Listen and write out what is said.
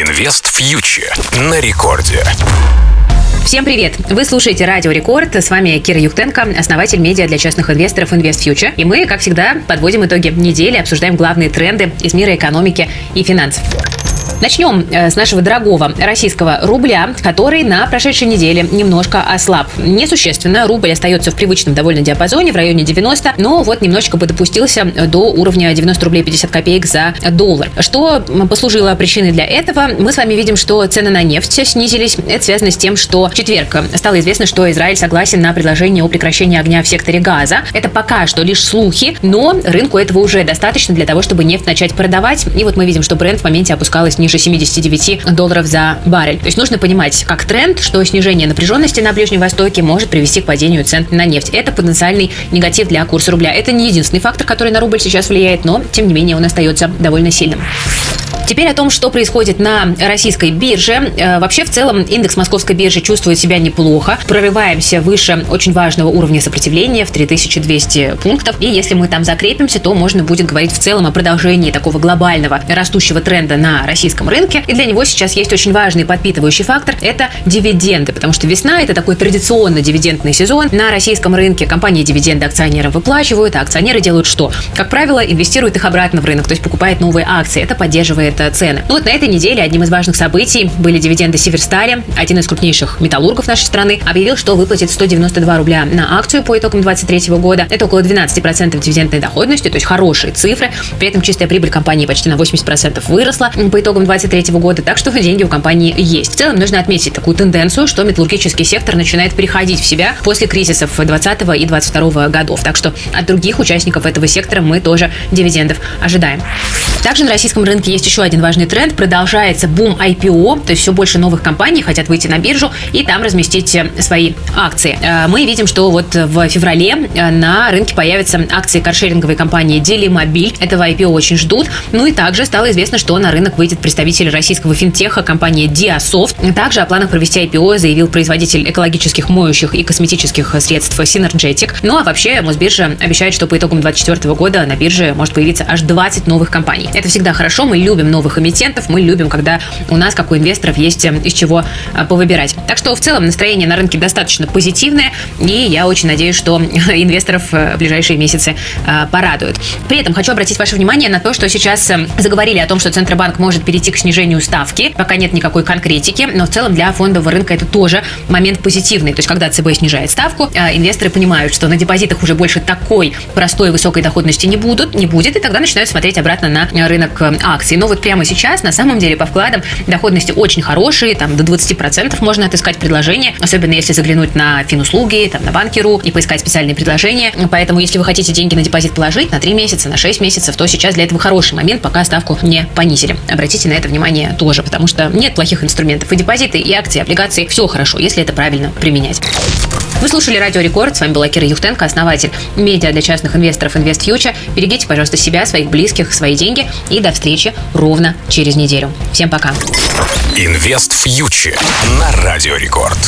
Инвест фьючер на рекорде. Всем привет! Вы слушаете Радио Рекорд. С вами Кира Юхтенко, основатель медиа для частных инвесторов Invest Future. И мы, как всегда, подводим итоги недели, обсуждаем главные тренды из мира экономики и финансов. Начнем э, с нашего дорогого российского рубля, который на прошедшей неделе немножко ослаб. Несущественно, рубль остается в привычном довольно диапазоне в районе 90, но вот немножечко подопустился до уровня 90 рублей 50 копеек за доллар. Что послужило причиной для этого? Мы с вами видим, что цены на нефть снизились. Это связано с тем, что в четверг стало известно, что Израиль согласен на предложение о прекращении огня в секторе газа. Это пока что лишь слухи, но рынку этого уже достаточно для того, чтобы нефть начать продавать. И вот мы видим, что бренд в моменте опускалась ниже ниже 79 долларов за баррель. То есть нужно понимать как тренд, что снижение напряженности на Ближнем Востоке может привести к падению цен на нефть. Это потенциальный негатив для курса рубля. Это не единственный фактор, который на рубль сейчас влияет, но тем не менее он остается довольно сильным. Теперь о том, что происходит на российской бирже. Э, вообще, в целом, индекс московской биржи чувствует себя неплохо. Прорываемся выше очень важного уровня сопротивления в 3200 пунктов. И если мы там закрепимся, то можно будет говорить в целом о продолжении такого глобального растущего тренда на российском рынке. И для него сейчас есть очень важный подпитывающий фактор – это дивиденды. Потому что весна – это такой традиционно дивидендный сезон. На российском рынке компании дивиденды акционерам выплачивают, а акционеры делают что? Как правило, инвестируют их обратно в рынок, то есть покупают новые акции. Это поддерживает цены. Ну вот на этой неделе одним из важных событий были дивиденды Северстали. Один из крупнейших металлургов нашей страны объявил, что выплатит 192 рубля на акцию по итогам 2023 года. Это около 12% дивидендной доходности, то есть хорошие цифры. При этом чистая прибыль компании почти на 80% выросла по итогам 2023 года, так что деньги у компании есть. В целом нужно отметить такую тенденцию, что металлургический сектор начинает приходить в себя после кризисов 2020 и 2022 годов. Так что от других участников этого сектора мы тоже дивидендов ожидаем. Также на российском рынке есть еще один важный тренд. Продолжается бум IPO, то есть все больше новых компаний хотят выйти на биржу и там разместить э, свои акции. Э, мы видим, что вот в феврале э, на рынке появятся акции каршеринговой компании Делимобиль. Этого IPO очень ждут. Ну и также стало известно, что на рынок выйдет представитель российского финтеха компания Diasoft. Также о планах провести IPO заявил производитель экологических моющих и косметических средств Synergetic. Ну а вообще Мосбиржа обещает, что по итогам 2024 года на бирже может появиться аж 20 новых компаний. Это всегда хорошо, мы любим новых эмитентов, мы любим, когда у нас, как у инвесторов, есть э, из чего э, повыбирать. Так что в целом настроение на рынке достаточно позитивное, и я очень надеюсь, что инвесторов э, в ближайшие месяцы порадуют. При этом хочу обратить ваше внимание на то, что сейчас заговорили о том, что Центробанк может перейти к снижению ставки. Пока нет никакой конкретики, но в целом для фондового рынка это тоже момент позитивный. То есть, когда ЦБ снижает ставку, инвесторы понимают, что на депозитах уже больше такой простой высокой доходности не будут, не будет, и тогда начинают смотреть обратно на рынок акций. Но вот прямо сейчас, на самом деле, по вкладам доходности очень хорошие, там до 20% можно отыскать предложения, особенно если заглянуть на финуслуги, там, на банкиру и поискать специальные предложения. Поэтому, если вы хотите деньги на депозит положить на 3 месяца, на 6 месяцев, то сейчас для этого хороший момент, пока ставку не понизили. Обратите на это внимание тоже, потому что нет плохих инструментов. И депозиты, и акции, и облигации, все хорошо, если это правильно применять. Вы слушали Радио Рекорд. С вами была Кира Юхтенко, основатель медиа для частных инвесторов Invest Future. Берегите, пожалуйста, себя, своих близких, свои деньги. И до встречи ровно через неделю. Всем пока. Фьючер на Радио Рекорд.